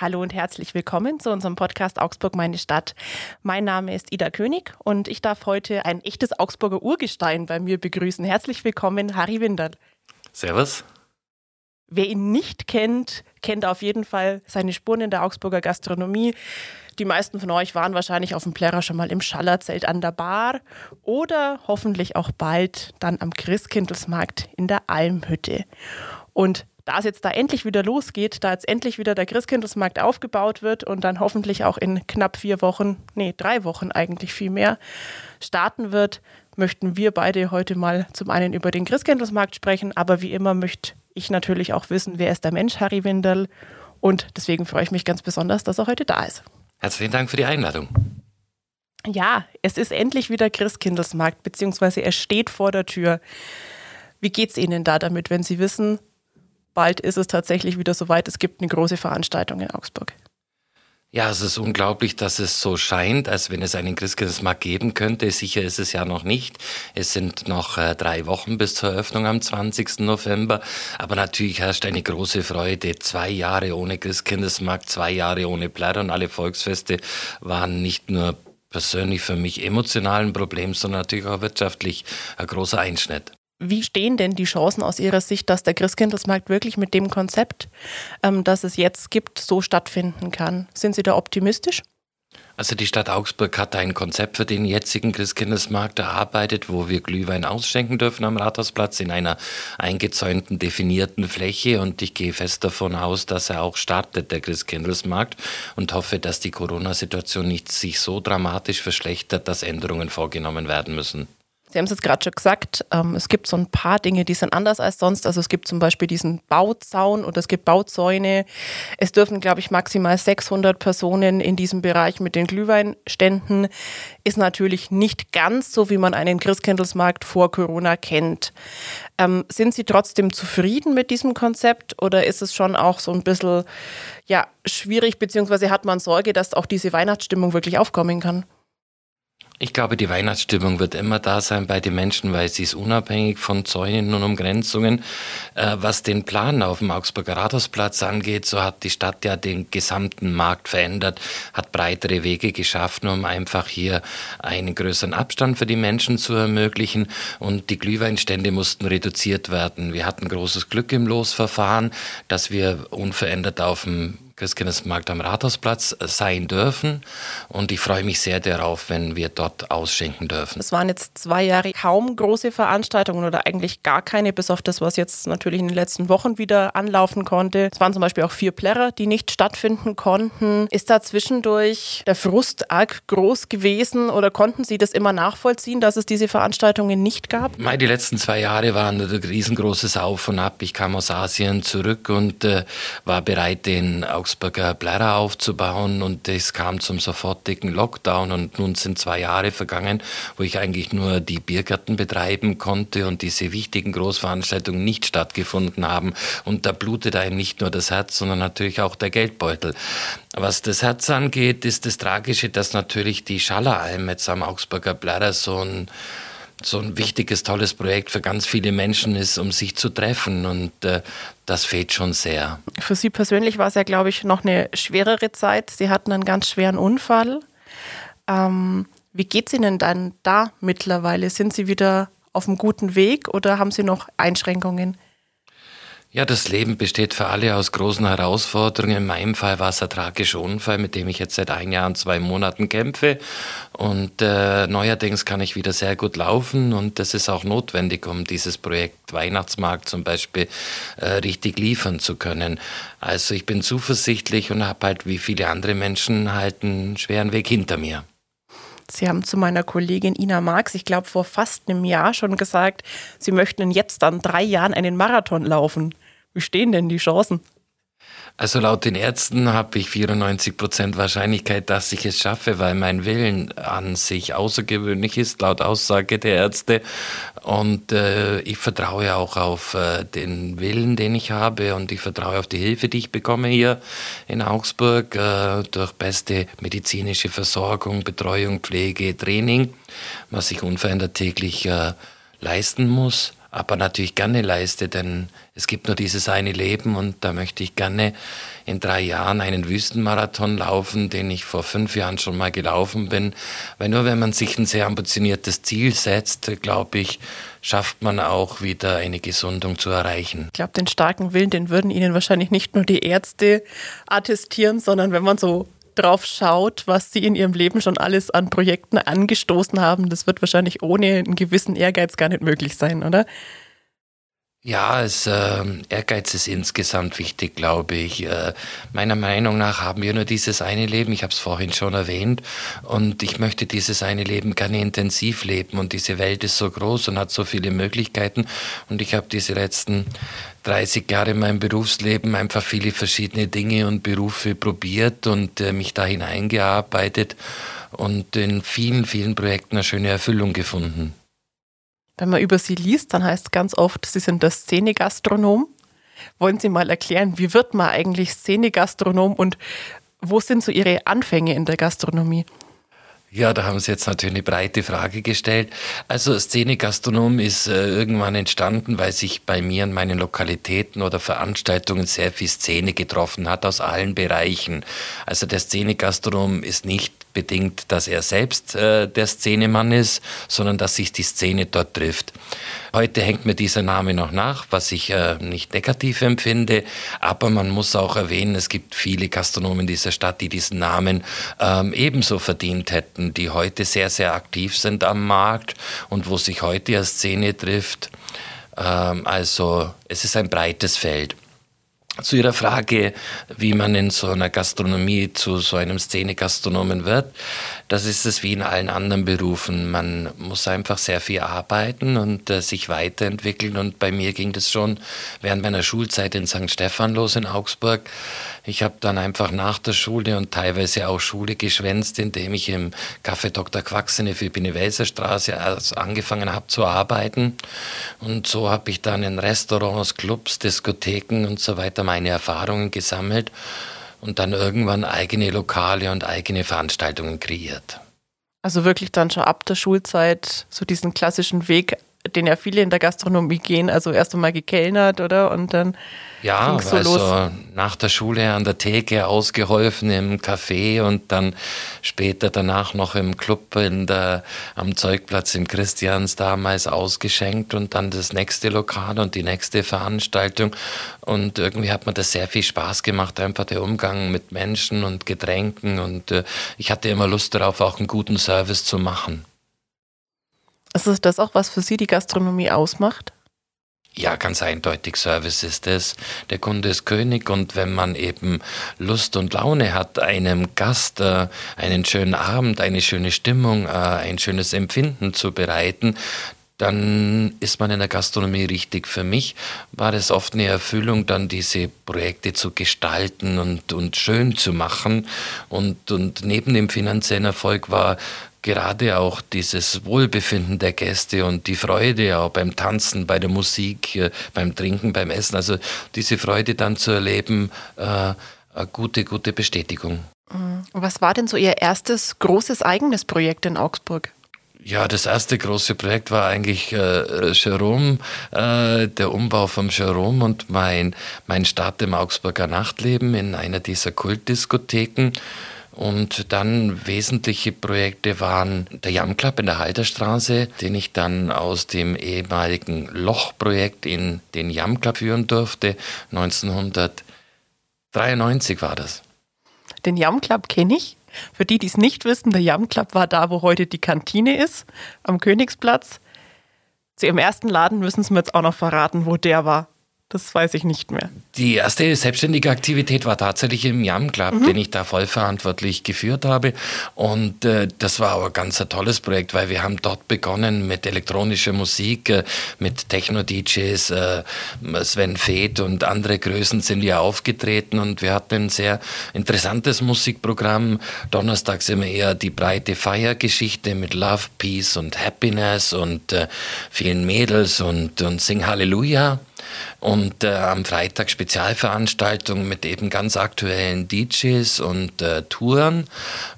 Hallo und herzlich willkommen zu unserem Podcast Augsburg meine Stadt. Mein Name ist Ida König und ich darf heute ein echtes Augsburger Urgestein bei mir begrüßen. Herzlich willkommen, Harry Winderl. Servus. Wer ihn nicht kennt, kennt auf jeden Fall seine Spuren in der Augsburger Gastronomie. Die meisten von euch waren wahrscheinlich auf dem Plärrer schon mal im Schallerzelt an der Bar oder hoffentlich auch bald dann am Christkindlesmarkt in der Almhütte. Und da es jetzt da endlich wieder losgeht, da jetzt endlich wieder der Christkindlesmarkt aufgebaut wird und dann hoffentlich auch in knapp vier Wochen, nee, drei Wochen eigentlich viel mehr, starten wird, möchten wir beide heute mal zum einen über den Christkindlesmarkt sprechen, aber wie immer möchte ich natürlich auch wissen, wer ist der Mensch, Harry Winderl. Und deswegen freue ich mich ganz besonders, dass er heute da ist. Herzlichen Dank für die Einladung. Ja, es ist endlich wieder Christkindlesmarkt, beziehungsweise er steht vor der Tür. Wie geht es Ihnen da damit, wenn Sie wissen, bald ist es tatsächlich wieder soweit. Es gibt eine große Veranstaltung in Augsburg. Ja, es ist unglaublich, dass es so scheint, als wenn es einen Christkindlesmarkt geben könnte. Sicher ist es ja noch nicht. Es sind noch äh, drei Wochen bis zur Eröffnung am 20. November. Aber natürlich herrscht eine große Freude. Zwei Jahre ohne Christkindlesmarkt, zwei Jahre ohne Plärr und alle Volksfeste waren nicht nur persönlich für mich emotional ein Problem, sondern natürlich auch wirtschaftlich ein großer Einschnitt. Wie stehen denn die Chancen aus Ihrer Sicht, dass der Christkindlesmarkt wirklich mit dem Konzept, ähm, das es jetzt gibt, so stattfinden kann? Sind Sie da optimistisch? Also die Stadt Augsburg hat ein Konzept für den jetzigen Christkindlesmarkt erarbeitet, wo wir Glühwein ausschenken dürfen am Rathausplatz in einer eingezäunten, definierten Fläche. Und ich gehe fest davon aus, dass er auch startet, der Christkindlesmarkt, und hoffe, dass die Corona-Situation nicht sich so dramatisch verschlechtert, dass Änderungen vorgenommen werden müssen. Sie haben es jetzt gerade schon gesagt, ähm, es gibt so ein paar Dinge, die sind anders als sonst. Also es gibt zum Beispiel diesen Bauzaun oder es gibt Bauzäune. Es dürfen, glaube ich, maximal 600 Personen in diesem Bereich mit den Glühweinständen. Ist natürlich nicht ganz so, wie man einen Christkindlesmarkt vor Corona kennt. Ähm, sind Sie trotzdem zufrieden mit diesem Konzept oder ist es schon auch so ein bisschen ja, schwierig, beziehungsweise hat man Sorge, dass auch diese Weihnachtsstimmung wirklich aufkommen kann? Ich glaube, die Weihnachtsstimmung wird immer da sein bei den Menschen, weil sie ist unabhängig von Zäunen und Umgrenzungen. Äh, was den Plan auf dem Augsburger Rathausplatz angeht, so hat die Stadt ja den gesamten Markt verändert, hat breitere Wege geschaffen, um einfach hier einen größeren Abstand für die Menschen zu ermöglichen. Und die Glühweinstände mussten reduziert werden. Wir hatten großes Glück im Losverfahren, dass wir unverändert auf dem Christkindlesmarkt am Rathausplatz sein dürfen. Und ich freue mich sehr darauf, wenn wir dort ausschenken dürfen. Es waren jetzt zwei Jahre kaum große Veranstaltungen oder eigentlich gar keine, bis auf das, was jetzt natürlich in den letzten Wochen wieder anlaufen konnte. Es waren zum Beispiel auch vier Plärrer, die nicht stattfinden konnten. Ist da zwischendurch der Frust arg groß gewesen oder konnten Sie das immer nachvollziehen, dass es diese Veranstaltungen nicht gab? Die letzten zwei Jahre waren ein riesengroßes Auf und Ab. Ich kam aus Asien zurück und äh, war bereit, den Augsburg Augsburger Blätter aufzubauen und es kam zum sofortigen Lockdown und nun sind zwei Jahre vergangen, wo ich eigentlich nur die Biergärten betreiben konnte und diese wichtigen Großveranstaltungen nicht stattgefunden haben und da blutet einem nicht nur das Herz, sondern natürlich auch der Geldbeutel. Was das Herz angeht, ist das Tragische, dass natürlich die Schalleralm jetzt am Augsburger Blätter so ein so ein wichtiges, tolles Projekt für ganz viele Menschen ist, um sich zu treffen. Und äh, das fehlt schon sehr. Für Sie persönlich war es ja, glaube ich, noch eine schwerere Zeit. Sie hatten einen ganz schweren Unfall. Ähm, wie geht es Ihnen dann da mittlerweile? Sind Sie wieder auf einem guten Weg oder haben Sie noch Einschränkungen? Ja, das Leben besteht für alle aus großen Herausforderungen. In meinem Fall war es ein tragischer Unfall, mit dem ich jetzt seit ein Jahr und zwei Monaten kämpfe. Und äh, neuerdings kann ich wieder sehr gut laufen und das ist auch notwendig, um dieses Projekt Weihnachtsmarkt zum Beispiel äh, richtig liefern zu können. Also ich bin zuversichtlich und habe halt wie viele andere Menschen halt einen schweren Weg hinter mir. Sie haben zu meiner Kollegin Ina Marx, ich glaube vor fast einem Jahr schon gesagt, Sie möchten jetzt dann drei Jahren einen Marathon laufen. Wie stehen denn die Chancen? Also laut den Ärzten habe ich 94 Prozent Wahrscheinlichkeit, dass ich es schaffe, weil mein Willen an sich außergewöhnlich ist, laut Aussage der Ärzte. Und äh, ich vertraue auch auf äh, den Willen, den ich habe und ich vertraue auf die Hilfe, die ich bekomme hier in Augsburg äh, durch beste medizinische Versorgung, Betreuung, Pflege, Training, was ich unverändert täglich äh, leisten muss. Aber natürlich gerne leiste, denn es gibt nur dieses eine Leben und da möchte ich gerne in drei Jahren einen Wüstenmarathon laufen, den ich vor fünf Jahren schon mal gelaufen bin. Weil nur wenn man sich ein sehr ambitioniertes Ziel setzt, glaube ich, schafft man auch wieder eine Gesundung zu erreichen. Ich glaube, den starken Willen, den würden Ihnen wahrscheinlich nicht nur die Ärzte attestieren, sondern wenn man so drauf schaut, was sie in ihrem Leben schon alles an Projekten angestoßen haben, das wird wahrscheinlich ohne einen gewissen Ehrgeiz gar nicht möglich sein, oder? Ja, es, äh, Ehrgeiz ist insgesamt wichtig, glaube ich. Äh, meiner Meinung nach haben wir nur dieses eine Leben. Ich habe es vorhin schon erwähnt. Und ich möchte dieses eine Leben gerne intensiv leben. Und diese Welt ist so groß und hat so viele Möglichkeiten. Und ich habe diese letzten 30 Jahre in meinem Berufsleben einfach viele verschiedene Dinge und Berufe probiert und äh, mich da hineingearbeitet und in vielen, vielen Projekten eine schöne Erfüllung gefunden. Wenn man über Sie liest, dann heißt es ganz oft, Sie sind der Szenegastronom. Wollen Sie mal erklären, wie wird man eigentlich Szenegastronom und wo sind so Ihre Anfänge in der Gastronomie? Ja, da haben Sie jetzt natürlich eine breite Frage gestellt. Also Szene-Gastronom ist äh, irgendwann entstanden, weil sich bei mir in meinen Lokalitäten oder Veranstaltungen sehr viel Szene getroffen hat aus allen Bereichen. Also der Szene-Gastronom ist nicht bedingt, dass er selbst äh, der Szenemann ist, sondern dass sich die Szene dort trifft. Heute hängt mir dieser Name noch nach, was ich äh, nicht negativ empfinde, aber man muss auch erwähnen, es gibt viele Gastronomen dieser Stadt, die diesen Namen ähm, ebenso verdient hätten, die heute sehr, sehr aktiv sind am Markt und wo sich heute eine Szene trifft. Ähm, also es ist ein breites Feld. Zu Ihrer Frage, wie man in so einer Gastronomie zu so einem Szene-Gastronomen wird, das ist es wie in allen anderen Berufen. Man muss einfach sehr viel arbeiten und äh, sich weiterentwickeln. Und bei mir ging das schon während meiner Schulzeit in St. Stephan los in Augsburg. Ich habe dann einfach nach der Schule und teilweise auch Schule geschwänzt, indem ich im Café Dr. Quacks in der angefangen habe zu arbeiten. Und so habe ich dann in Restaurants, Clubs, Diskotheken und so weiter meine Erfahrungen gesammelt und dann irgendwann eigene Lokale und eigene Veranstaltungen kreiert. Also wirklich dann schon ab der Schulzeit so diesen klassischen Weg, den ja viele in der Gastronomie gehen, also erst einmal gekellnert, oder? Und dann ja, so also los? nach der Schule an der Theke ausgeholfen im Café und dann später danach noch im Club in der, am Zeugplatz im Christians damals ausgeschenkt und dann das nächste Lokal und die nächste Veranstaltung. Und irgendwie hat mir das sehr viel Spaß gemacht, einfach der Umgang mit Menschen und Getränken und äh, ich hatte immer Lust darauf, auch einen guten Service zu machen. Ist das auch, was für Sie die Gastronomie ausmacht? Ja, ganz eindeutig, Service ist es. Der Kunde ist König und wenn man eben Lust und Laune hat, einem Gast äh, einen schönen Abend, eine schöne Stimmung, äh, ein schönes Empfinden zu bereiten, dann ist man in der Gastronomie richtig. Für mich war es oft eine Erfüllung, dann diese Projekte zu gestalten und, und schön zu machen. Und, und neben dem finanziellen Erfolg war gerade auch dieses Wohlbefinden der Gäste und die Freude auch beim Tanzen, bei der Musik, äh, beim Trinken, beim Essen, also diese Freude dann zu erleben, äh, eine gute, gute Bestätigung. Mhm. Was war denn so Ihr erstes großes eigenes Projekt in Augsburg? Ja, das erste große Projekt war eigentlich äh, Jerome, äh, der Umbau vom Jerome und mein, mein Start im Augsburger Nachtleben in einer dieser Kultdiskotheken. Und dann wesentliche Projekte waren der Jam Club in der Halterstraße, den ich dann aus dem ehemaligen Lochprojekt in den Jam Club führen durfte. 1993 war das. Den Jam Club kenne ich. Für die, die es nicht wissen, der Jam Club war da, wo heute die Kantine ist, am Königsplatz. Zu ihrem ersten Laden müssen Sie mir jetzt auch noch verraten, wo der war. Das weiß ich nicht mehr. Die erste selbstständige Aktivität war tatsächlich im Yam Club, mhm. den ich da vollverantwortlich geführt habe. Und äh, das war aber ganz ein tolles Projekt, weil wir haben dort begonnen mit elektronischer Musik, äh, mit Techno-DJs, äh, Sven Feth und andere Größen sind ja aufgetreten und wir hatten ein sehr interessantes Musikprogramm. Donnerstags immer eher die breite Feiergeschichte mit Love, Peace und Happiness und äh, vielen Mädels und, und Sing Hallelujah. Und äh, am Freitag Spezialveranstaltungen mit eben ganz aktuellen DJs und äh, Touren.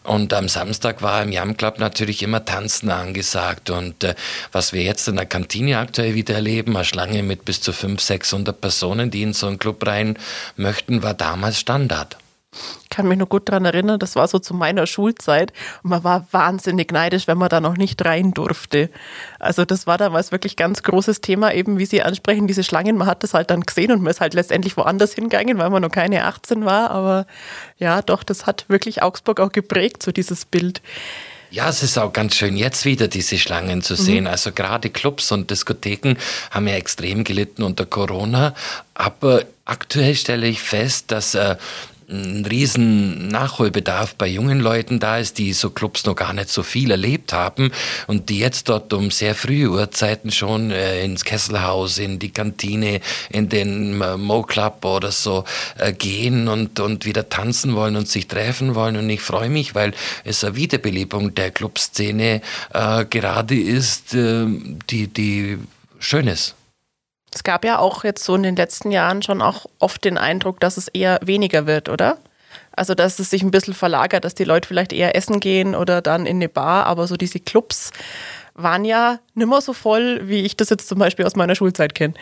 Und am Samstag war im Jam Club natürlich immer Tanzen angesagt. Und äh, was wir jetzt in der Kantine aktuell wieder erleben, eine Schlange mit bis zu 500, 600 Personen, die in so einen Club rein möchten, war damals Standard. Ich kann mich nur gut daran erinnern, das war so zu meiner Schulzeit und man war wahnsinnig neidisch, wenn man da noch nicht rein durfte. Also das war damals wirklich ganz großes Thema, eben wie Sie ansprechen, diese Schlangen, man hat das halt dann gesehen und man ist halt letztendlich woanders hingegangen, weil man noch keine 18 war, aber ja, doch, das hat wirklich Augsburg auch geprägt, so dieses Bild. Ja, es ist auch ganz schön, jetzt wieder diese Schlangen zu sehen. Mhm. Also gerade Clubs und Diskotheken haben ja extrem gelitten unter Corona. Aber aktuell stelle ich fest, dass äh, ein riesen Nachholbedarf bei jungen Leuten da ist, die so Clubs noch gar nicht so viel erlebt haben und die jetzt dort um sehr frühe Uhrzeiten schon äh, ins Kesselhaus, in die Kantine, in den äh, Mo Club oder so äh, gehen und, und wieder tanzen wollen und sich treffen wollen. Und ich freue mich, weil es eine Wiederbelebung der Clubszene äh, gerade ist, äh, die, die schön ist. Es gab ja auch jetzt so in den letzten Jahren schon auch oft den Eindruck, dass es eher weniger wird, oder? Also, dass es sich ein bisschen verlagert, dass die Leute vielleicht eher essen gehen oder dann in eine Bar, aber so diese Clubs waren ja nimmer so voll, wie ich das jetzt zum Beispiel aus meiner Schulzeit kenne.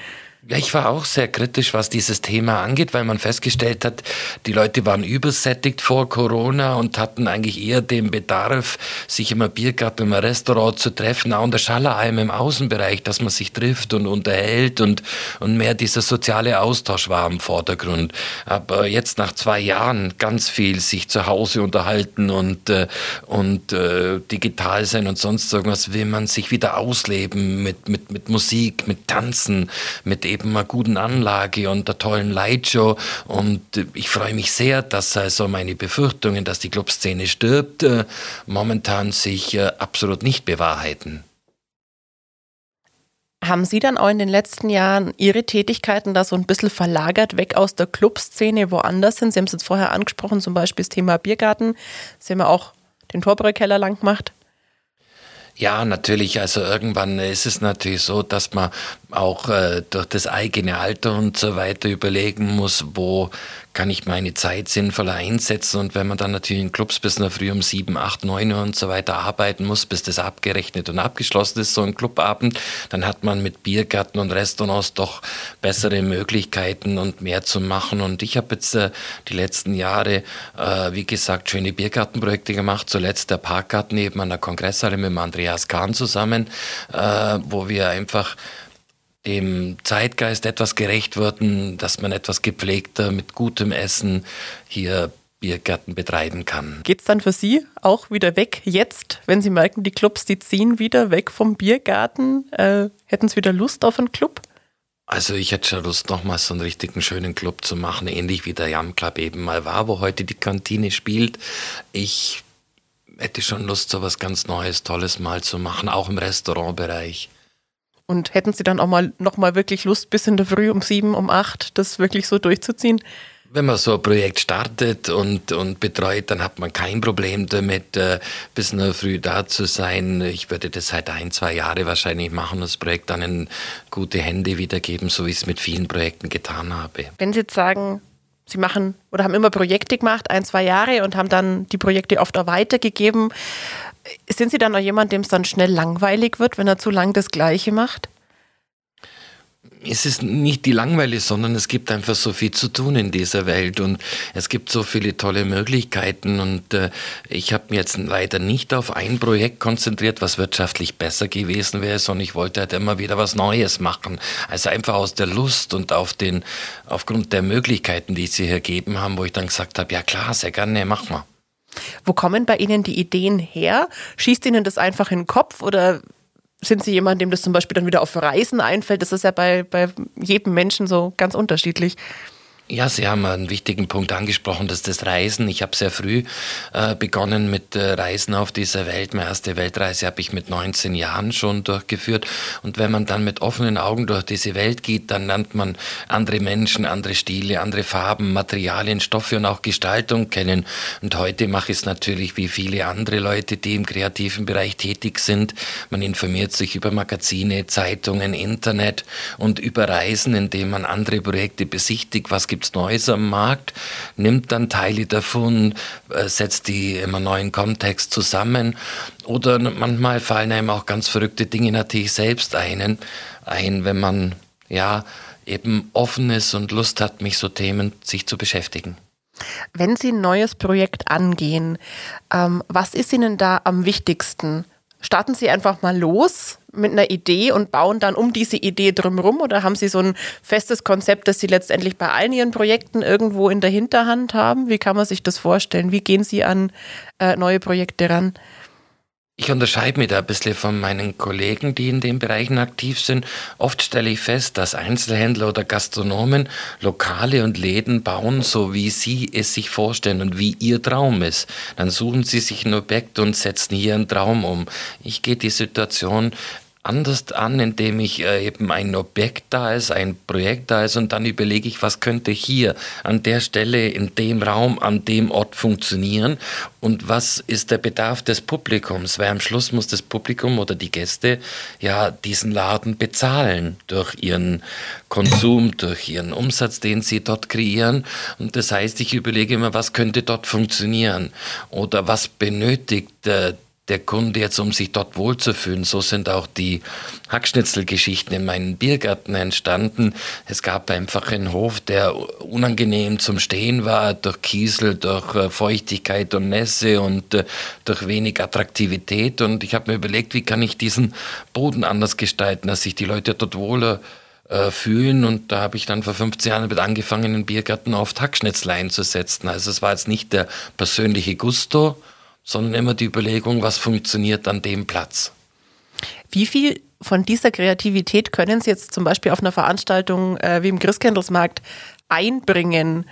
Ich war auch sehr kritisch, was dieses Thema angeht, weil man festgestellt hat, die Leute waren übersättigt vor Corona und hatten eigentlich eher den Bedarf, sich im Biergarten, im Restaurant zu treffen, auch in der Schallerheim im Außenbereich, dass man sich trifft und unterhält und, und mehr dieser soziale Austausch war im Vordergrund. Aber jetzt nach zwei Jahren ganz viel sich zu Hause unterhalten und, äh, und äh, digital sein und sonst irgendwas, will man sich wieder ausleben mit, mit, mit Musik, mit Tanzen, mit eben einer guten Anlage und einer tollen Lightshow. Und ich freue mich sehr, dass also meine Befürchtungen, dass die Clubszene stirbt, äh, momentan sich äh, absolut nicht bewahrheiten. Haben Sie dann auch in den letzten Jahren Ihre Tätigkeiten da so ein bisschen verlagert, weg aus der Clubszene woanders hin? Sie haben es jetzt vorher angesprochen, zum Beispiel das Thema Biergarten. Sie haben ja auch den Torbrückkeller lang gemacht. Ja, natürlich. Also irgendwann ist es natürlich so, dass man auch äh, durch das eigene Alter und so weiter überlegen muss, wo kann ich meine Zeit sinnvoller einsetzen. Und wenn man dann natürlich in Clubs bis nach früh um sieben, acht, neun Uhr und so weiter arbeiten muss, bis das abgerechnet und abgeschlossen ist, so ein Clubabend, dann hat man mit Biergärten und Restaurants doch bessere Möglichkeiten und mehr zu machen. Und ich habe jetzt äh, die letzten Jahre, äh, wie gesagt, schöne Biergartenprojekte gemacht. Zuletzt der Parkgarten eben an der Kongresshalle mit dem Andreas Kahn zusammen, äh, wo wir einfach dem Zeitgeist etwas gerecht werden, dass man etwas gepflegter mit gutem Essen hier Biergärten betreiben kann. Geht es dann für Sie auch wieder weg jetzt, wenn Sie merken, die Clubs, die ziehen wieder weg vom Biergarten? Äh, hätten Sie wieder Lust auf einen Club? Also ich hätte schon Lust, nochmal so einen richtigen schönen Club zu machen, ähnlich wie der Jam Club eben mal war, wo heute die Kantine spielt. Ich hätte schon Lust, so was ganz Neues, Tolles mal zu machen, auch im Restaurantbereich. Und hätten Sie dann auch mal noch mal wirklich Lust, bis in der Früh um sieben, um acht, das wirklich so durchzuziehen? Wenn man so ein Projekt startet und, und betreut, dann hat man kein Problem damit, äh, bis in der Früh da zu sein. Ich würde das seit ein, zwei Jahre wahrscheinlich machen, das Projekt dann in gute Hände wiedergeben, so wie ich es mit vielen Projekten getan habe. Wenn Sie jetzt sagen, Sie machen oder haben immer Projekte gemacht, ein, zwei Jahre und haben dann die Projekte oft auch weitergegeben. Sind Sie dann noch jemand, dem es dann schnell langweilig wird, wenn er zu lang das Gleiche macht? es ist nicht die Langweile, sondern es gibt einfach so viel zu tun in dieser Welt und es gibt so viele tolle Möglichkeiten und äh, ich habe mich jetzt leider nicht auf ein Projekt konzentriert, was wirtschaftlich besser gewesen wäre, sondern ich wollte halt immer wieder was Neues machen. Also einfach aus der Lust und auf den, aufgrund der Möglichkeiten, die sie hier gegeben haben, wo ich dann gesagt habe, ja klar, sehr gerne, mach mal. Wo kommen bei Ihnen die Ideen her? Schießt Ihnen das einfach in den Kopf oder sind Sie jemand, dem das zum Beispiel dann wieder auf Reisen einfällt? Das ist ja bei, bei jedem Menschen so ganz unterschiedlich. Ja, Sie haben einen wichtigen Punkt angesprochen, das ist das Reisen. Ich habe sehr früh äh, begonnen mit äh, Reisen auf dieser Welt. Meine erste Weltreise habe ich mit 19 Jahren schon durchgeführt. Und wenn man dann mit offenen Augen durch diese Welt geht, dann lernt man andere Menschen, andere Stile, andere Farben, Materialien, Stoffe und auch Gestaltung kennen. Und heute mache ich es natürlich wie viele andere Leute, die im kreativen Bereich tätig sind. Man informiert sich über Magazine, Zeitungen, Internet und über Reisen, indem man andere Projekte besichtigt. Was gibt gibt es Neues am Markt, nimmt dann Teile davon, äh, setzt die einem neuen Kontext zusammen. Oder manchmal fallen einem auch ganz verrückte Dinge natürlich selbst ein, ein wenn man ja eben offen ist und Lust hat, mich so Themen sich zu beschäftigen. Wenn Sie ein neues Projekt angehen, ähm, was ist Ihnen da am wichtigsten? Starten Sie einfach mal los mit einer Idee und bauen dann um diese Idee drumherum oder haben Sie so ein festes Konzept, das Sie letztendlich bei allen Ihren Projekten irgendwo in der Hinterhand haben? Wie kann man sich das vorstellen? Wie gehen Sie an äh, neue Projekte ran? Ich unterscheide mich da ein bisschen von meinen Kollegen, die in den Bereichen aktiv sind. Oft stelle ich fest, dass Einzelhändler oder Gastronomen Lokale und Läden bauen, so wie sie es sich vorstellen und wie ihr Traum ist. Dann suchen sie sich ein Objekt und setzen hier einen Traum um. Ich gehe die Situation anders an, indem ich äh, eben ein Objekt da ist, ein Projekt da ist und dann überlege ich, was könnte hier an der Stelle, in dem Raum, an dem Ort funktionieren und was ist der Bedarf des Publikums, weil am Schluss muss das Publikum oder die Gäste ja diesen Laden bezahlen durch ihren Konsum, durch ihren Umsatz, den sie dort kreieren. Und das heißt, ich überlege immer, was könnte dort funktionieren? Oder was benötigt äh, der Kunde jetzt, um sich dort wohlzufühlen. So sind auch die Hackschnitzelgeschichten in meinen Biergarten entstanden. Es gab einfach einen Hof, der unangenehm zum Stehen war, durch Kiesel, durch äh, Feuchtigkeit und Nässe und äh, durch wenig Attraktivität. Und ich habe mir überlegt, wie kann ich diesen Boden anders gestalten, dass sich die Leute dort wohler äh, fühlen. Und da habe ich dann vor 15 Jahren mit angefangen, den Biergarten auf Hackschnitzel einzusetzen. Also es war jetzt nicht der persönliche Gusto, sondern immer die Überlegung, was funktioniert an dem Platz. Wie viel von dieser Kreativität können Sie jetzt zum Beispiel auf einer Veranstaltung äh, wie im Christkindlesmarkt einbringen,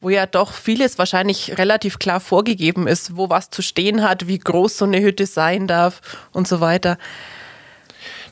wo ja doch vieles wahrscheinlich relativ klar vorgegeben ist, wo was zu stehen hat, wie groß so eine Hütte sein darf und so weiter.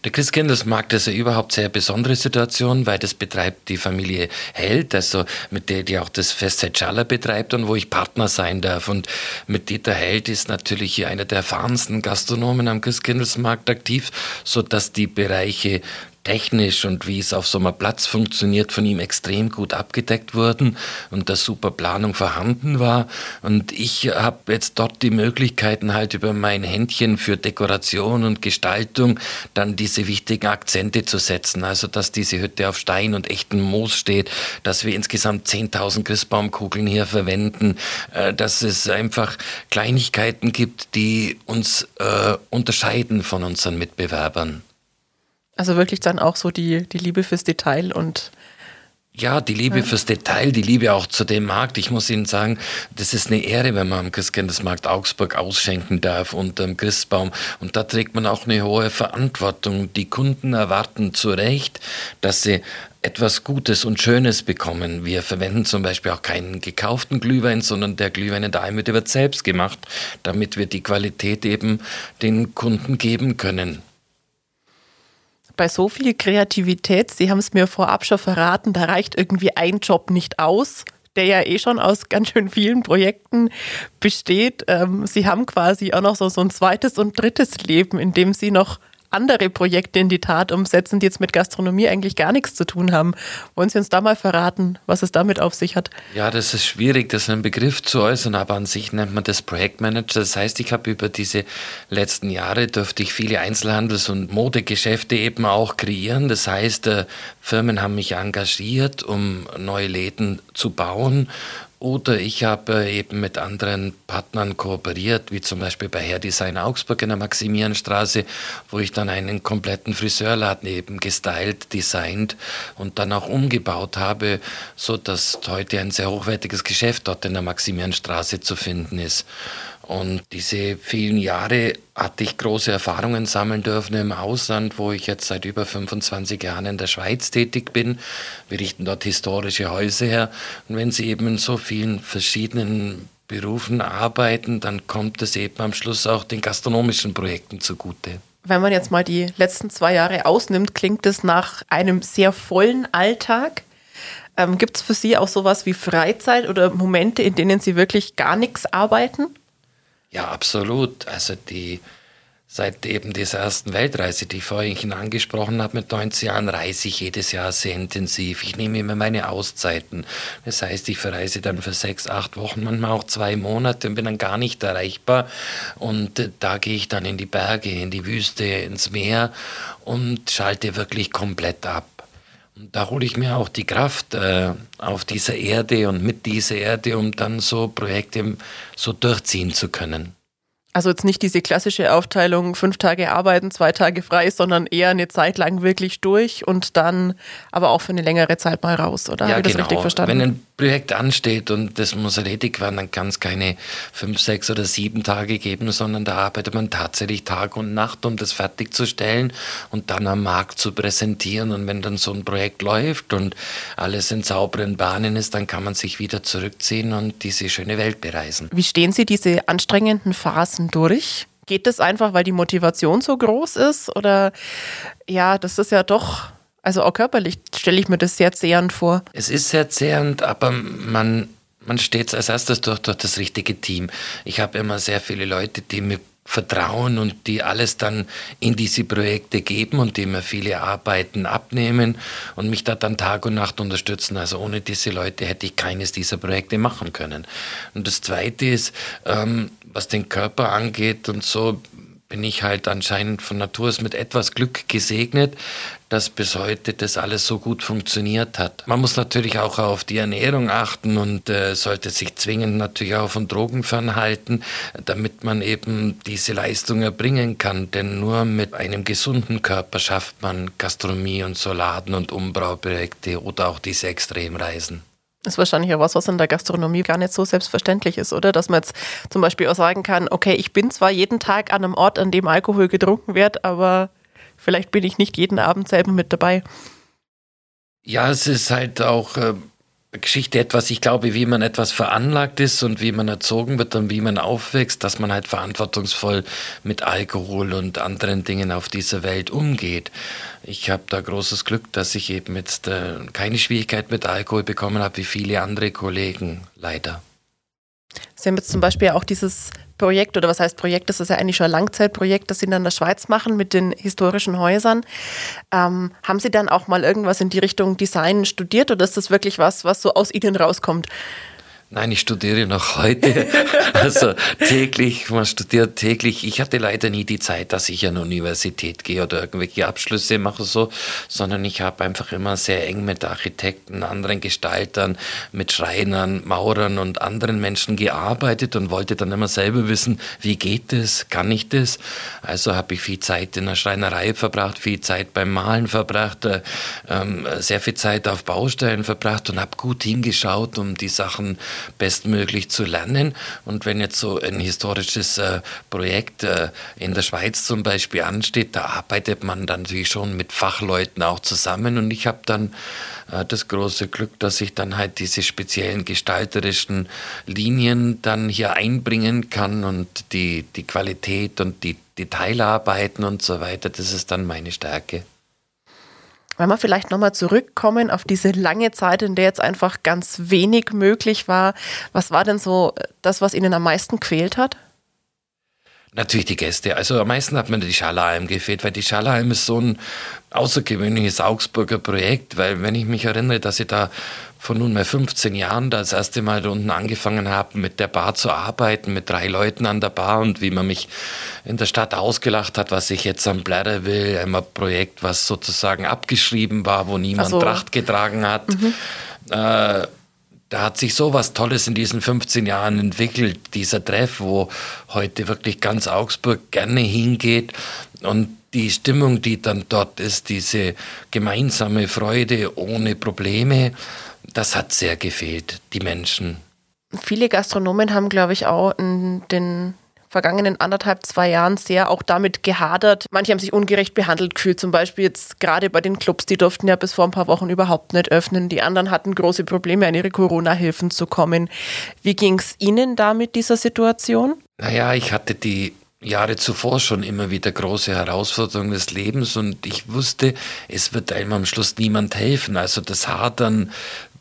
Der Christkindlesmarkt ist eine überhaupt sehr besondere Situation, weil das betreibt die Familie Held, also mit der die auch das Festzeit Schaller betreibt und wo ich Partner sein darf. Und mit Dieter Held ist natürlich hier einer der erfahrensten Gastronomen am Christkindlesmarkt aktiv, sodass die Bereiche technisch und wie es auf so einem Platz funktioniert, von ihm extrem gut abgedeckt wurden und da super Planung vorhanden war. Und ich habe jetzt dort die Möglichkeiten halt über mein Händchen für Dekoration und Gestaltung dann diese wichtigen Akzente zu setzen. Also, dass diese Hütte auf Stein und echten Moos steht, dass wir insgesamt 10.000 Christbaumkugeln hier verwenden, äh, dass es einfach Kleinigkeiten gibt, die uns äh, unterscheiden von unseren Mitbewerbern. Also wirklich dann auch so die, die Liebe fürs Detail und ja, die Liebe fürs Detail, die Liebe auch zu dem Markt. Ich muss Ihnen sagen, das ist eine Ehre, wenn man am Christkindlesmarkt Augsburg ausschenken darf unter dem Christbaum. Und da trägt man auch eine hohe Verantwortung. Die Kunden erwarten zu Recht, dass sie etwas Gutes und Schönes bekommen. Wir verwenden zum Beispiel auch keinen gekauften Glühwein, sondern der Glühwein in der Almhütte wird selbst gemacht, damit wir die Qualität eben den Kunden geben können bei so viel Kreativität, Sie haben es mir vorab schon verraten, da reicht irgendwie ein Job nicht aus, der ja eh schon aus ganz schön vielen Projekten besteht. Ähm, Sie haben quasi auch noch so, so ein zweites und drittes Leben, in dem Sie noch andere Projekte in die Tat umsetzen, die jetzt mit Gastronomie eigentlich gar nichts zu tun haben. Wollen Sie uns da mal verraten, was es damit auf sich hat? Ja, das ist schwierig, das in einem Begriff zu äußern, aber an sich nennt man das Projektmanager. Das heißt, ich habe über diese letzten Jahre dürfte ich viele Einzelhandels- und Modegeschäfte eben auch kreieren. Das heißt, äh, Firmen haben mich engagiert, um neue Läden zu bauen oder ich habe eben mit anderen Partnern kooperiert, wie zum Beispiel bei Hair Design Augsburg in der Maximilianstraße, wo ich dann einen kompletten Friseurladen eben gestylt, designt und dann auch umgebaut habe, so dass heute ein sehr hochwertiges Geschäft dort in der Maximilianstraße zu finden ist. Und diese vielen Jahre hatte ich große Erfahrungen sammeln dürfen im Ausland, wo ich jetzt seit über 25 Jahren in der Schweiz tätig bin. Wir richten dort historische Häuser her. Und wenn Sie eben in so vielen verschiedenen Berufen arbeiten, dann kommt es eben am Schluss auch den gastronomischen Projekten zugute. Wenn man jetzt mal die letzten zwei Jahre ausnimmt, klingt es nach einem sehr vollen Alltag. Ähm, Gibt es für Sie auch sowas wie Freizeit oder Momente, in denen Sie wirklich gar nichts arbeiten? Ja, absolut. Also die seit eben dieser ersten Weltreise, die ich vorhin angesprochen habe, mit 90 Jahren reise ich jedes Jahr sehr intensiv. Ich nehme immer meine Auszeiten. Das heißt, ich verreise dann für sechs, acht Wochen, manchmal auch zwei Monate und bin dann gar nicht erreichbar. Und äh, da gehe ich dann in die Berge, in die Wüste, ins Meer und schalte wirklich komplett ab. Und da hole ich mir auch die Kraft äh, auf dieser Erde und mit dieser Erde, um dann so Projekte so durchziehen zu können. Also jetzt nicht diese klassische Aufteilung, fünf Tage arbeiten, zwei Tage frei, sondern eher eine Zeit lang wirklich durch und dann aber auch für eine längere Zeit mal raus, oder? Ja, Habe ich genau. das richtig verstanden? Wenn ein Projekt ansteht und das muss erledigt werden, dann kann es keine fünf, sechs oder sieben Tage geben, sondern da arbeitet man tatsächlich Tag und Nacht, um das fertigzustellen und dann am Markt zu präsentieren. Und wenn dann so ein Projekt läuft und alles in sauberen Bahnen ist, dann kann man sich wieder zurückziehen und diese schöne Welt bereisen. Wie stehen Sie diese anstrengenden Phasen durch? Geht das einfach, weil die Motivation so groß ist? Oder ja, das ist ja doch, also auch körperlich stelle ich mir das sehr zehrend vor. Es ist sehr zehrend, aber man, man steht als erstes durch, durch das richtige Team. Ich habe immer sehr viele Leute, die mir vertrauen und die alles dann in diese Projekte geben und die mir viele Arbeiten abnehmen und mich da dann Tag und Nacht unterstützen. Also ohne diese Leute hätte ich keines dieser Projekte machen können. Und das Zweite ist, ähm, was den Körper angeht und so, bin ich halt anscheinend von Natur aus mit etwas Glück gesegnet, dass bis heute das alles so gut funktioniert hat. Man muss natürlich auch auf die Ernährung achten und äh, sollte sich zwingend natürlich auch von Drogen fernhalten, damit man eben diese Leistung erbringen kann. Denn nur mit einem gesunden Körper schafft man Gastronomie und Soladen und Umbrauprojekte oder auch diese Extremreisen. Das ist wahrscheinlich auch was, was in der Gastronomie gar nicht so selbstverständlich ist, oder? Dass man jetzt zum Beispiel auch sagen kann, okay, ich bin zwar jeden Tag an einem Ort, an dem Alkohol getrunken wird, aber vielleicht bin ich nicht jeden Abend selber mit dabei. Ja, es ist halt auch äh, Geschichte etwas, ich glaube, wie man etwas veranlagt ist und wie man erzogen wird und wie man aufwächst, dass man halt verantwortungsvoll mit Alkohol und anderen Dingen auf dieser Welt umgeht. Ich habe da großes Glück, dass ich eben jetzt äh, keine Schwierigkeit mit Alkohol bekommen habe, wie viele andere Kollegen, leider. Sie haben jetzt zum Beispiel auch dieses Projekt, oder was heißt Projekt, das ist ja eigentlich schon ein Langzeitprojekt, das Sie in der Schweiz machen mit den historischen Häusern. Ähm, haben Sie dann auch mal irgendwas in die Richtung Design studiert oder ist das wirklich was, was so aus Ihnen rauskommt? Nein, ich studiere noch heute. Also täglich, man studiert täglich. Ich hatte leider nie die Zeit, dass ich an die Universität gehe oder irgendwelche Abschlüsse mache, so, sondern ich habe einfach immer sehr eng mit Architekten, anderen Gestaltern, mit Schreinern, Maurern und anderen Menschen gearbeitet und wollte dann immer selber wissen, wie geht es, kann ich das? Also habe ich viel Zeit in der Schreinerei verbracht, viel Zeit beim Malen verbracht, äh, ähm, sehr viel Zeit auf Baustellen verbracht und habe gut hingeschaut, um die Sachen bestmöglich zu lernen. Und wenn jetzt so ein historisches äh, Projekt äh, in der Schweiz zum Beispiel ansteht, da arbeitet man dann natürlich schon mit Fachleuten auch zusammen. Und ich habe dann äh, das große Glück, dass ich dann halt diese speziellen gestalterischen Linien dann hier einbringen kann und die, die Qualität und die Detailarbeiten und so weiter, das ist dann meine Stärke. Wenn wir vielleicht nochmal zurückkommen auf diese lange Zeit, in der jetzt einfach ganz wenig möglich war, was war denn so das, was Ihnen am meisten quält hat? Natürlich die Gäste. Also am meisten hat mir die Schallerheim gefehlt, weil die Schallerheim ist so ein außergewöhnliches Augsburger Projekt, weil wenn ich mich erinnere, dass ich da vor nunmehr 15 Jahren da das erste Mal da unten angefangen habe, mit der Bar zu arbeiten, mit drei Leuten an der Bar und wie man mich in der Stadt ausgelacht hat, was ich jetzt am Blätter will, ein Projekt, was sozusagen abgeschrieben war, wo niemand so. Tracht getragen hat. Mhm. Äh, da hat sich so was Tolles in diesen 15 Jahren entwickelt, dieser Treff, wo heute wirklich ganz Augsburg gerne hingeht und die Stimmung, die dann dort ist, diese gemeinsame Freude ohne Probleme, das hat sehr gefehlt, die Menschen. Viele Gastronomen haben, glaube ich, auch in den vergangenen anderthalb, zwei Jahren sehr auch damit gehadert. Manche haben sich ungerecht behandelt gefühlt, zum Beispiel jetzt gerade bei den Clubs, die durften ja bis vor ein paar Wochen überhaupt nicht öffnen. Die anderen hatten große Probleme, an ihre Corona-Hilfen zu kommen. Wie ging es Ihnen da mit dieser Situation? Naja, ich hatte die Jahre zuvor schon immer wieder große Herausforderungen des Lebens und ich wusste, es wird einem am Schluss niemand helfen. Also das Hadern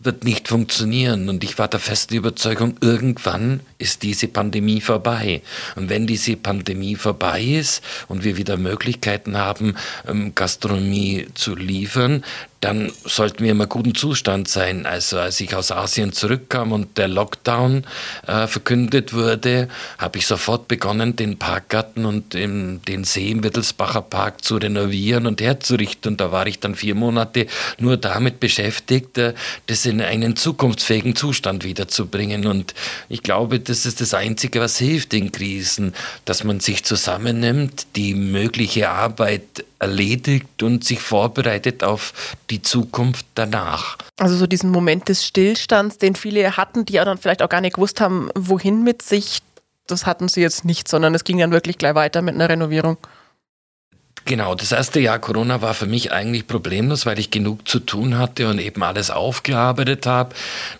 wird nicht funktionieren. Und ich war der festen Überzeugung, irgendwann ist diese Pandemie vorbei. Und wenn diese Pandemie vorbei ist und wir wieder Möglichkeiten haben, ähm, Gastronomie zu liefern, dann sollten wir im guten Zustand sein. Also als ich aus Asien zurückkam und der Lockdown äh, verkündet wurde, habe ich sofort begonnen, den Parkgarten und den, den See im Wittelsbacher Park zu renovieren und herzurichten. Und da war ich dann vier Monate nur damit beschäftigt, äh, das in einen zukunftsfähigen Zustand wiederzubringen. Und ich glaube, das ist das Einzige, was hilft in Krisen, dass man sich zusammennimmt, die mögliche Arbeit erledigt und sich vorbereitet auf die Zukunft danach. Also so diesen Moment des Stillstands, den viele hatten, die ja dann vielleicht auch gar nicht gewusst haben, wohin mit sich, das hatten sie jetzt nicht, sondern es ging dann wirklich gleich weiter mit einer Renovierung. Genau, das erste Jahr Corona war für mich eigentlich problemlos, weil ich genug zu tun hatte und eben alles aufgearbeitet habe.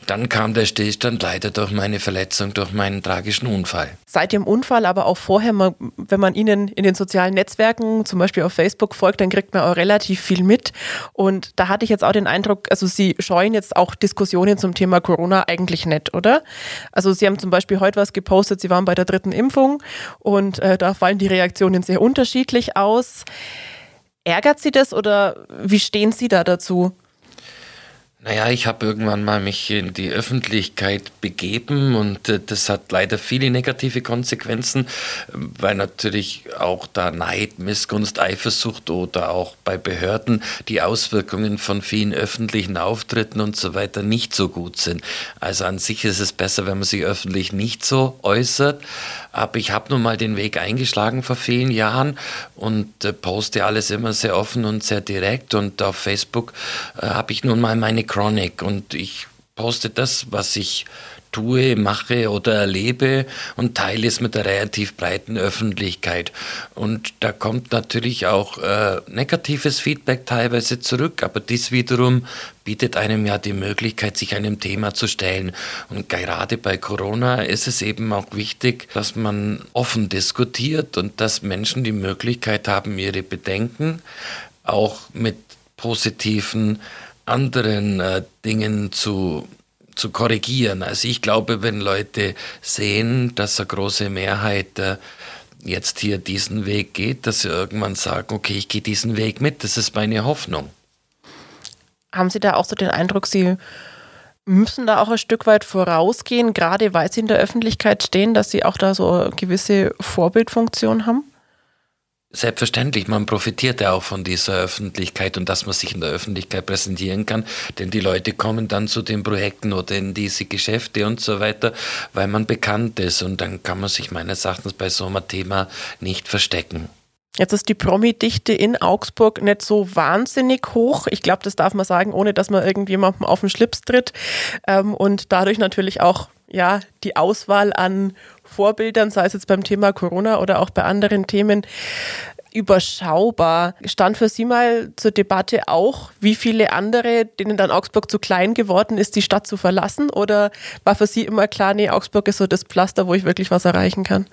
Dann kam der Stillstand leider durch meine Verletzung, durch meinen tragischen Unfall. Seit dem Unfall, aber auch vorher, wenn man Ihnen in den sozialen Netzwerken, zum Beispiel auf Facebook folgt, dann kriegt man auch relativ viel mit. Und da hatte ich jetzt auch den Eindruck, also Sie scheuen jetzt auch Diskussionen zum Thema Corona eigentlich nicht, oder? Also Sie haben zum Beispiel heute was gepostet, Sie waren bei der dritten Impfung und äh, da fallen die Reaktionen sehr unterschiedlich aus. Ärgert Sie das oder wie stehen Sie da dazu? Naja, ich habe irgendwann mal mich in die Öffentlichkeit begeben und äh, das hat leider viele negative Konsequenzen, weil natürlich auch da Neid, Missgunst, Eifersucht oder auch bei Behörden die Auswirkungen von vielen öffentlichen Auftritten und so weiter nicht so gut sind. Also an sich ist es besser, wenn man sich öffentlich nicht so äußert. Aber ich habe nun mal den Weg eingeschlagen vor vielen Jahren und äh, poste alles immer sehr offen und sehr direkt und auf Facebook äh, habe ich nun mal meine Chronic und ich poste das, was ich tue, mache oder erlebe und teile es mit der relativ breiten Öffentlichkeit. Und da kommt natürlich auch äh, negatives Feedback teilweise zurück, aber dies wiederum bietet einem ja die Möglichkeit, sich einem Thema zu stellen. Und gerade bei Corona ist es eben auch wichtig, dass man offen diskutiert und dass Menschen die Möglichkeit haben, ihre Bedenken auch mit positiven anderen äh, Dingen zu, zu korrigieren. Also ich glaube, wenn Leute sehen, dass eine große Mehrheit äh, jetzt hier diesen Weg geht, dass sie irgendwann sagen, okay, ich gehe diesen Weg mit, das ist meine Hoffnung. Haben Sie da auch so den Eindruck, Sie müssen da auch ein Stück weit vorausgehen, gerade weil Sie in der Öffentlichkeit stehen, dass Sie auch da so eine gewisse Vorbildfunktion haben? Selbstverständlich, man profitiert ja auch von dieser Öffentlichkeit und dass man sich in der Öffentlichkeit präsentieren kann, denn die Leute kommen dann zu den Projekten oder in diese Geschäfte und so weiter, weil man bekannt ist und dann kann man sich meines Erachtens bei so einem Thema nicht verstecken. Jetzt ist die Promi-Dichte in Augsburg nicht so wahnsinnig hoch. Ich glaube, das darf man sagen, ohne dass man irgendjemandem auf den Schlips tritt. Ähm, und dadurch natürlich auch ja, die Auswahl an Vorbildern, sei es jetzt beim Thema Corona oder auch bei anderen Themen, überschaubar. Stand für Sie mal zur Debatte auch, wie viele andere, denen dann Augsburg zu klein geworden ist, die Stadt zu verlassen? Oder war für Sie immer klar, nee, Augsburg ist so das Pflaster, wo ich wirklich was erreichen kann?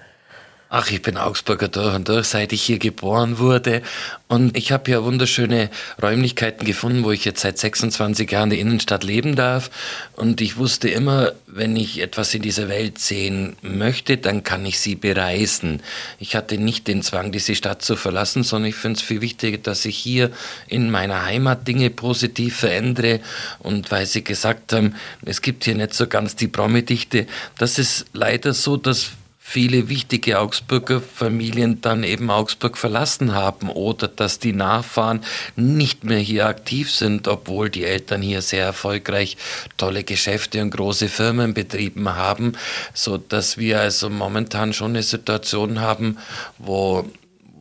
Ach, ich bin Augsburger durch und durch, seit ich hier geboren wurde. Und ich habe hier wunderschöne Räumlichkeiten gefunden, wo ich jetzt seit 26 Jahren in der Innenstadt leben darf. Und ich wusste immer, wenn ich etwas in dieser Welt sehen möchte, dann kann ich sie bereisen. Ich hatte nicht den Zwang, diese Stadt zu verlassen, sondern ich finde es viel wichtiger, dass ich hier in meiner Heimat Dinge positiv verändere. Und weil Sie gesagt haben, es gibt hier nicht so ganz die Promi-Dichte, das ist leider so, dass viele wichtige Augsburger Familien dann eben Augsburg verlassen haben oder dass die Nachfahren nicht mehr hier aktiv sind, obwohl die Eltern hier sehr erfolgreich tolle Geschäfte und große Firmen betrieben haben, so dass wir also momentan schon eine Situation haben, wo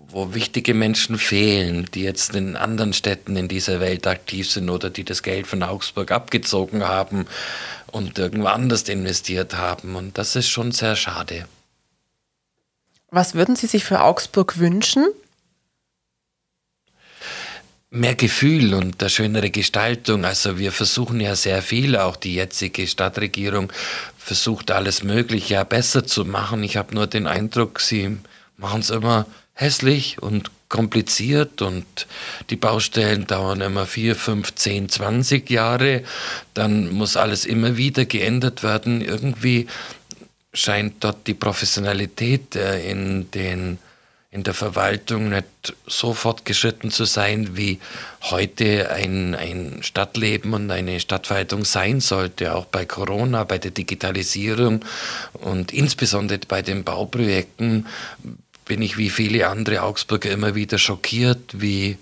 wo wichtige Menschen fehlen, die jetzt in anderen Städten in dieser Welt aktiv sind oder die das Geld von Augsburg abgezogen haben und irgendwo anders investiert haben. Und das ist schon sehr schade. Was würden Sie sich für Augsburg wünschen? mehr Gefühl und eine schönere Gestaltung. Also wir versuchen ja sehr viel, auch die jetzige Stadtregierung versucht alles Mögliche ja besser zu machen. Ich habe nur den Eindruck, sie machen es immer hässlich und kompliziert und die Baustellen dauern immer vier, fünf, zehn, zwanzig Jahre. Dann muss alles immer wieder geändert werden. Irgendwie scheint dort die Professionalität äh, in den in der Verwaltung nicht so fortgeschritten zu sein, wie heute ein, ein Stadtleben und eine Stadtverwaltung sein sollte, auch bei Corona, bei der Digitalisierung und insbesondere bei den Bauprojekten bin ich wie viele andere Augsburger immer wieder schockiert, wie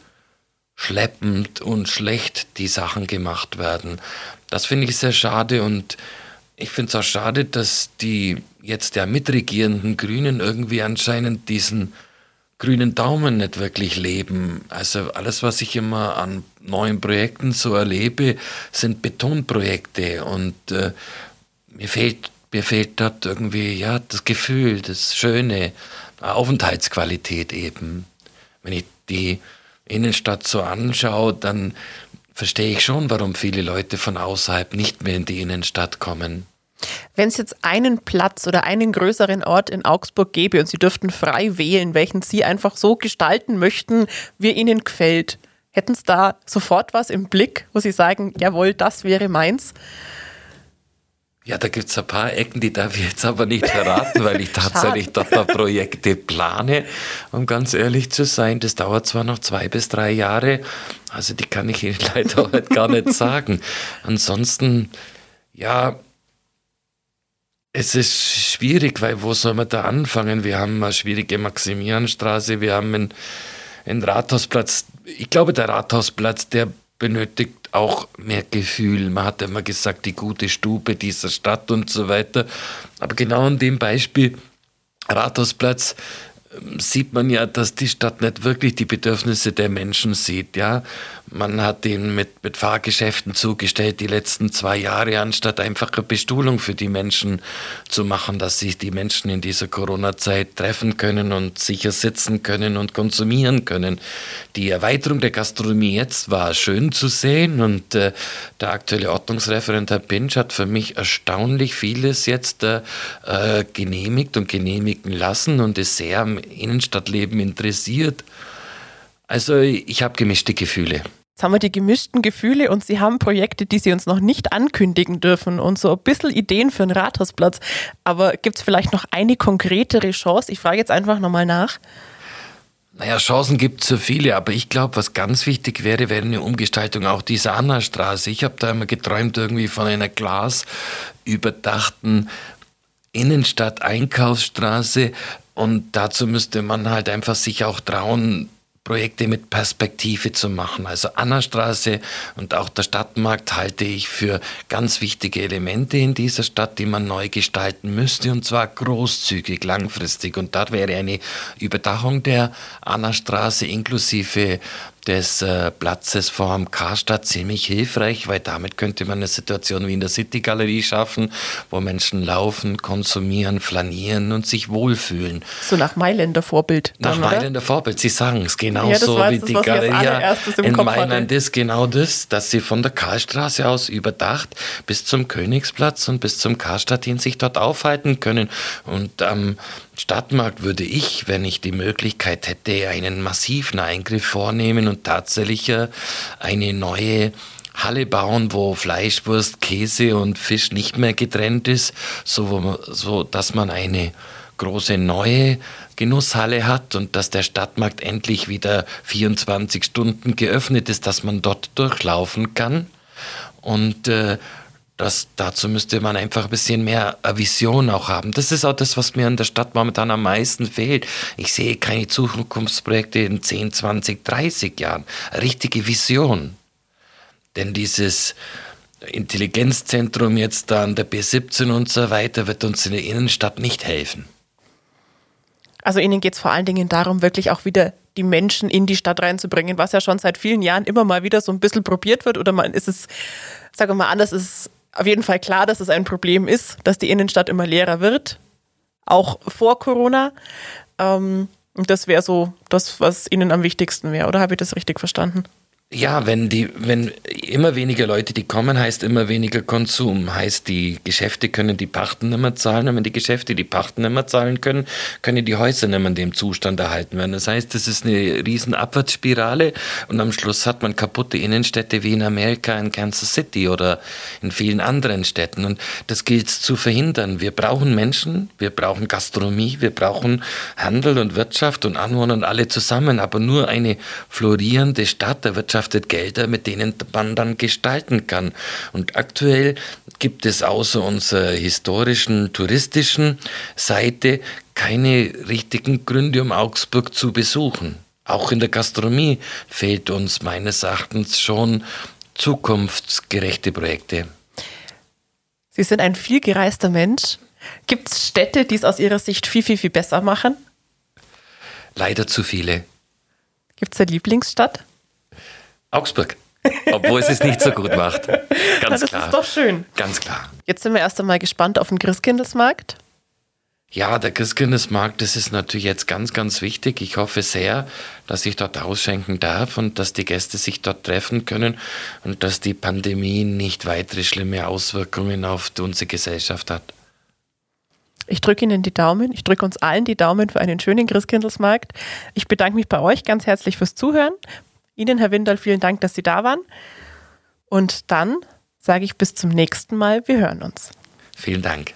schleppend und schlecht die Sachen gemacht werden. Das finde ich sehr schade und ich finde es auch schade, dass die jetzt ja mitregierenden Grünen irgendwie anscheinend diesen grünen Daumen nicht wirklich leben. Also alles, was ich immer an neuen Projekten so erlebe, sind Betonprojekte und äh, mir fehlt mir fehlt dort irgendwie ja das Gefühl, das Schöne, Aufenthaltsqualität eben. Wenn ich die Innenstadt so anschaue, dann verstehe ich schon, warum viele Leute von außerhalb nicht mehr in die Innenstadt kommen. Wenn es jetzt einen Platz oder einen größeren Ort in Augsburg gäbe und Sie dürften frei wählen, welchen Sie einfach so gestalten möchten, wie Ihnen gefällt, hätten Sie da sofort was im Blick, wo Sie sagen, jawohl, das wäre meins? Ja, da gibt es ein paar Ecken, die darf ich jetzt aber nicht verraten, weil ich tatsächlich dort ein Projekte plane. Um ganz ehrlich zu sein, das dauert zwar noch zwei bis drei Jahre, also die kann ich Ihnen leider heute gar nicht sagen. Ansonsten, ja, es ist schwierig, weil wo soll man da anfangen? Wir haben eine schwierige Maximilianstraße, wir haben einen, einen Rathausplatz. Ich glaube, der Rathausplatz, der benötigt auch mehr Gefühl. Man hat immer gesagt, die gute Stube dieser Stadt und so weiter. Aber genau in dem Beispiel Rathausplatz ähm, sieht man ja, dass die Stadt nicht wirklich die Bedürfnisse der Menschen sieht. Ja, man hat ihn mit, mit Fahrgeschäften zugestellt die letzten zwei Jahre, anstatt einfach eine Bestuhlung für die Menschen zu machen, dass sich die Menschen in dieser Corona-Zeit treffen können und sicher sitzen können und konsumieren können. Die Erweiterung der Gastronomie jetzt war schön zu sehen und äh, der aktuelle Ordnungsreferent Herr Pinch hat für mich erstaunlich vieles jetzt äh, äh genehmigt und genehmigen lassen und ist sehr am Innenstadtleben interessiert. Also ich habe gemischte Gefühle. Jetzt haben wir die gemischten Gefühle und Sie haben Projekte, die Sie uns noch nicht ankündigen dürfen und so ein bisschen Ideen für einen Rathausplatz. Aber gibt es vielleicht noch eine konkretere Chance? Ich frage jetzt einfach nochmal nach. Naja, Chancen gibt es so viele, aber ich glaube, was ganz wichtig wäre, wäre eine Umgestaltung auch dieser Anna-Straße. Ich habe da immer geträumt irgendwie von einer glasüberdachten Innenstadt-Einkaufsstraße und dazu müsste man halt einfach sich auch trauen, Projekte mit Perspektive zu machen. Also Annastraße und auch der Stadtmarkt halte ich für ganz wichtige Elemente in dieser Stadt, die man neu gestalten müsste und zwar großzügig, langfristig. Und dort wäre eine Überdachung der Annastraße inklusive des äh, Platzes vorm Karstadt ziemlich hilfreich, weil damit könnte man eine Situation wie in der City Galerie schaffen, wo Menschen laufen, konsumieren, flanieren und sich wohlfühlen. So nach Mailänder Vorbild. Dann, nach Mailänder Vorbild. Sie sagen es genauso ja, wie das, die Galerie in Kopf Mailand hatte. ist genau das, dass sie von der Karlstraße aus überdacht bis zum Königsplatz und bis zum Karstadt hin sich dort aufhalten können. Und am ähm, Stadtmarkt würde ich, wenn ich die Möglichkeit hätte, einen massiven Eingriff vornehmen und tatsächlich äh, eine neue Halle bauen, wo Fleisch, Wurst, Käse und Fisch nicht mehr getrennt ist, so, so dass man eine große neue Genusshalle hat und dass der Stadtmarkt endlich wieder 24 Stunden geöffnet ist, dass man dort durchlaufen kann. Und äh, das, dazu müsste man einfach ein bisschen mehr Vision auch haben. Das ist auch das, was mir in der Stadt momentan am meisten fehlt. Ich sehe keine Zukunftsprojekte in 10, 20, 30 Jahren. Richtige Vision. Denn dieses Intelligenzzentrum jetzt da an der B17 und so weiter wird uns in der Innenstadt nicht helfen. Also Ihnen geht es vor allen Dingen darum, wirklich auch wieder die Menschen in die Stadt reinzubringen, was ja schon seit vielen Jahren immer mal wieder so ein bisschen probiert wird. Oder man ist es, sagen wir mal anders, ist auf jeden Fall klar, dass es ein Problem ist, dass die Innenstadt immer leerer wird, auch vor Corona. Ähm, und das wäre so das, was Ihnen am wichtigsten wäre, oder habe ich das richtig verstanden? Ja, wenn die, wenn immer weniger Leute, die kommen, heißt immer weniger Konsum. Heißt, die Geschäfte können die Pachten nicht mehr zahlen. Und wenn die Geschäfte die Pachten nicht mehr zahlen können, können die Häuser nicht mehr in dem Zustand erhalten werden. Das heißt, das ist eine riesen Abwärtsspirale. Und am Schluss hat man kaputte Innenstädte wie in Amerika, in Kansas City oder in vielen anderen Städten. Und das gilt zu verhindern. Wir brauchen Menschen, wir brauchen Gastronomie, wir brauchen Handel und Wirtschaft und Anwohner und alle zusammen. Aber nur eine florierende Stadt der Wirtschaft erwirtschaftet Gelder, mit denen man dann gestalten kann. Und aktuell gibt es außer unserer historischen, touristischen Seite keine richtigen Gründe, um Augsburg zu besuchen. Auch in der Gastronomie fehlt uns meines Erachtens schon zukunftsgerechte Projekte. Sie sind ein viel gereister Mensch. Gibt es Städte, die es aus Ihrer Sicht viel, viel, viel besser machen? Leider zu viele. Gibt es eine Lieblingsstadt? Augsburg. Obwohl es es nicht so gut macht. Ganz das klar. Das ist doch schön. Ganz klar. Jetzt sind wir erst einmal gespannt auf den Christkindlesmarkt. Ja, der Christkindlesmarkt, das ist natürlich jetzt ganz, ganz wichtig. Ich hoffe sehr, dass ich dort ausschenken darf und dass die Gäste sich dort treffen können und dass die Pandemie nicht weitere schlimme Auswirkungen auf unsere Gesellschaft hat. Ich drücke Ihnen die Daumen. Ich drücke uns allen die Daumen für einen schönen Christkindlesmarkt. Ich bedanke mich bei euch ganz herzlich fürs Zuhören. Ihnen, Herr Windal, vielen Dank, dass Sie da waren. Und dann sage ich bis zum nächsten Mal. Wir hören uns. Vielen Dank.